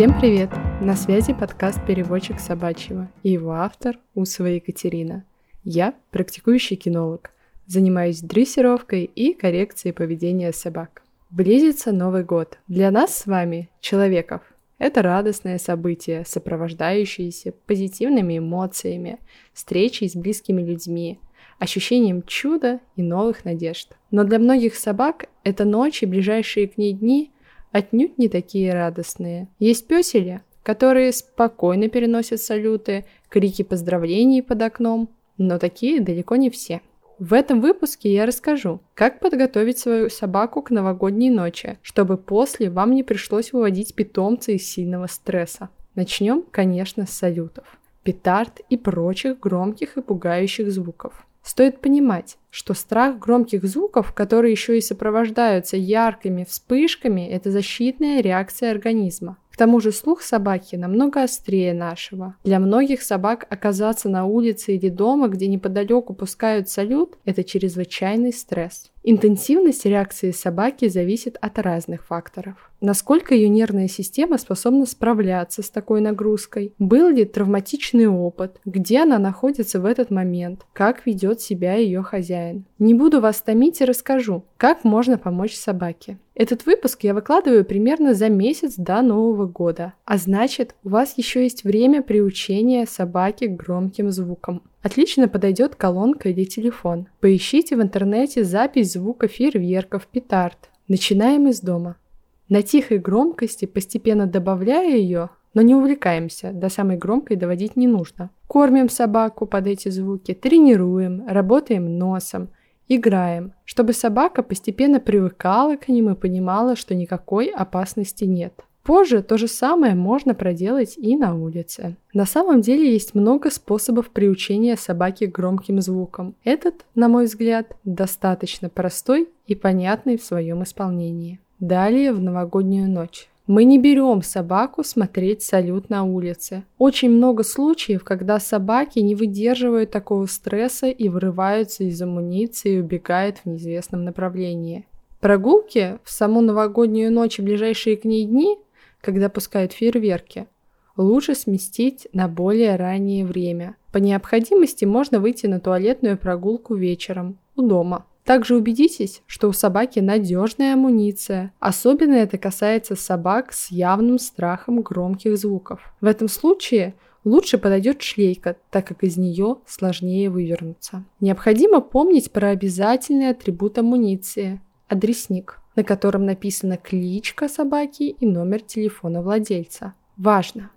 Всем привет! На связи подкаст «Переводчик собачьего» и его автор Усова Екатерина. Я практикующий кинолог, занимаюсь дрессировкой и коррекцией поведения собак. Близится Новый год. Для нас с вами, человеков, это радостное событие, сопровождающееся позитивными эмоциями, встречей с близкими людьми, ощущением чуда и новых надежд. Но для многих собак эта ночь и ближайшие к ней дни отнюдь не такие радостные. Есть песели, которые спокойно переносят салюты, крики поздравлений под окном, но такие далеко не все. В этом выпуске я расскажу, как подготовить свою собаку к новогодней ночи, чтобы после вам не пришлось выводить питомца из сильного стресса. Начнем, конечно, с салютов, петард и прочих громких и пугающих звуков. Стоит понимать, что страх громких звуков, которые еще и сопровождаются яркими вспышками, это защитная реакция организма. Тому же слух собаки намного острее нашего. Для многих собак оказаться на улице или дома, где неподалеку пускают салют, это чрезвычайный стресс. Интенсивность реакции собаки зависит от разных факторов. Насколько ее нервная система способна справляться с такой нагрузкой? Был ли травматичный опыт? Где она находится в этот момент? Как ведет себя ее хозяин? Не буду вас томить и расскажу, как можно помочь собаке. Этот выпуск я выкладываю примерно за месяц до Нового года, а значит, у вас еще есть время приучения собаки к громким звукам. Отлично подойдет колонка или телефон. Поищите в интернете запись звука фейерверков, петард. Начинаем из дома. На тихой громкости, постепенно добавляя ее, но не увлекаемся, до самой громкой доводить не нужно. Кормим собаку под эти звуки, тренируем, работаем носом, играем, чтобы собака постепенно привыкала к ним и понимала, что никакой опасности нет. Позже то же самое можно проделать и на улице. На самом деле есть много способов приучения собаки к громким звукам. Этот, на мой взгляд, достаточно простой и понятный в своем исполнении. Далее в новогоднюю ночь. Мы не берем собаку смотреть салют на улице. Очень много случаев, когда собаки не выдерживают такого стресса и вырываются из амуниции и убегают в неизвестном направлении. Прогулки в саму новогоднюю ночь и ближайшие к ней дни когда пускают фейерверки, лучше сместить на более раннее время. По необходимости можно выйти на туалетную прогулку вечером у дома. Также убедитесь, что у собаки надежная амуниция. Особенно это касается собак с явным страхом громких звуков. В этом случае лучше подойдет шлейка, так как из нее сложнее вывернуться. Необходимо помнить про обязательный атрибут амуниции – адресник на котором написана кличка собаки и номер телефона владельца. Важно!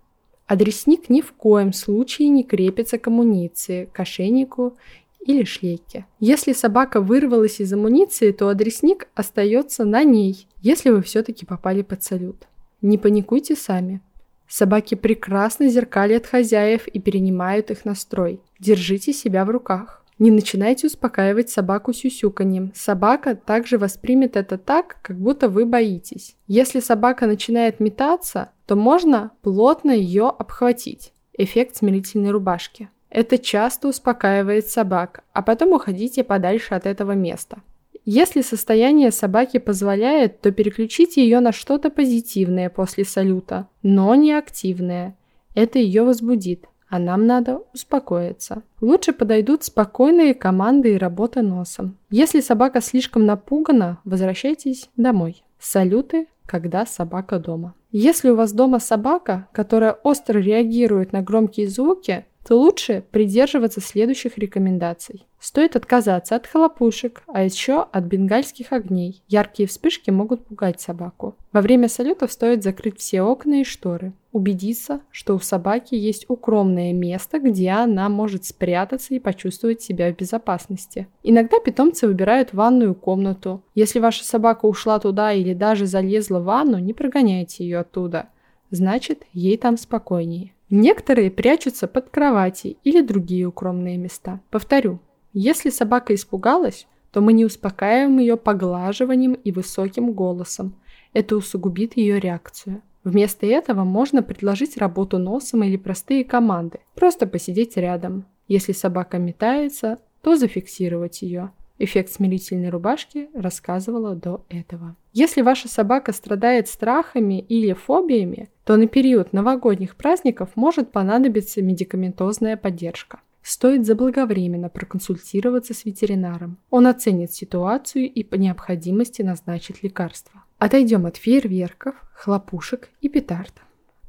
Адресник ни в коем случае не крепится к амуниции, к ошейнику или шлейке. Если собака вырвалась из амуниции, то адресник остается на ней, если вы все-таки попали под салют. Не паникуйте сами. Собаки прекрасно зеркалят хозяев и перенимают их настрой. Держите себя в руках. Не начинайте успокаивать собаку сюсюканьем. Собака также воспримет это так, как будто вы боитесь. Если собака начинает метаться, то можно плотно ее обхватить. Эффект смирительной рубашки. Это часто успокаивает собак, а потом уходите подальше от этого места. Если состояние собаки позволяет, то переключите ее на что-то позитивное после салюта, но не активное. Это ее возбудит а нам надо успокоиться. Лучше подойдут спокойные команды и работа носом. Если собака слишком напугана, возвращайтесь домой. Салюты, когда собака дома. Если у вас дома собака, которая остро реагирует на громкие звуки, то лучше придерживаться следующих рекомендаций. Стоит отказаться от хлопушек, а еще от бенгальских огней. Яркие вспышки могут пугать собаку. Во время салютов стоит закрыть все окна и шторы. Убедиться, что у собаки есть укромное место, где она может спрятаться и почувствовать себя в безопасности. Иногда питомцы выбирают ванную комнату. Если ваша собака ушла туда или даже залезла в ванну, не прогоняйте ее оттуда. Значит, ей там спокойнее. Некоторые прячутся под кровати или другие укромные места. Повторю, если собака испугалась, то мы не успокаиваем ее поглаживанием и высоким голосом. Это усугубит ее реакцию. Вместо этого можно предложить работу носом или простые команды. Просто посидеть рядом. Если собака метается, то зафиксировать ее. Эффект смирительной рубашки рассказывала до этого. Если ваша собака страдает страхами или фобиями, то на период новогодних праздников может понадобиться медикаментозная поддержка. Стоит заблаговременно проконсультироваться с ветеринаром. Он оценит ситуацию и по необходимости назначит лекарства. Отойдем от фейерверков, хлопушек и петард.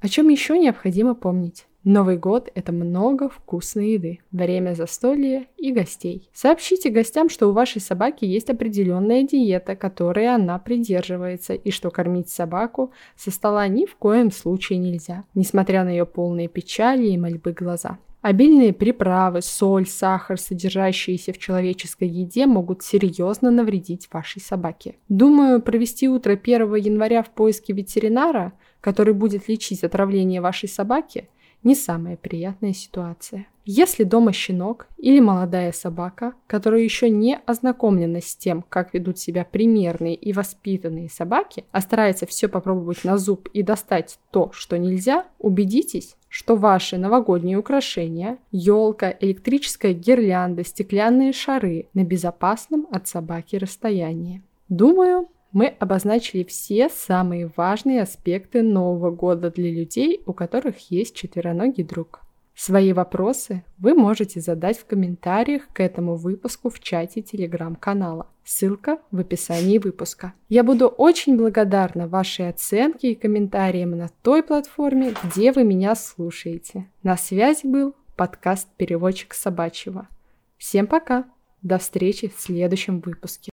О чем еще необходимо помнить? Новый год – это много вкусной еды, время застолья и гостей. Сообщите гостям, что у вашей собаки есть определенная диета, которой она придерживается, и что кормить собаку со стола ни в коем случае нельзя, несмотря на ее полные печали и мольбы глаза. Обильные приправы, соль, сахар, содержащиеся в человеческой еде, могут серьезно навредить вашей собаке. Думаю, провести утро 1 января в поиске ветеринара, который будет лечить отравление вашей собаки, не самая приятная ситуация. Если дома щенок или молодая собака, которая еще не ознакомлена с тем, как ведут себя примерные и воспитанные собаки, а старается все попробовать на зуб и достать то, что нельзя, убедитесь, что ваши новогодние украшения, елка, электрическая гирлянда, стеклянные шары на безопасном от собаки расстоянии. Думаю, мы обозначили все самые важные аспекты Нового года для людей, у которых есть четвероногий друг. Свои вопросы вы можете задать в комментариях к этому выпуску в чате телеграм-канала. Ссылка в описании выпуска. Я буду очень благодарна вашей оценке и комментариям на той платформе, где вы меня слушаете. На связи был подкаст «Переводчик собачьего». Всем пока! До встречи в следующем выпуске.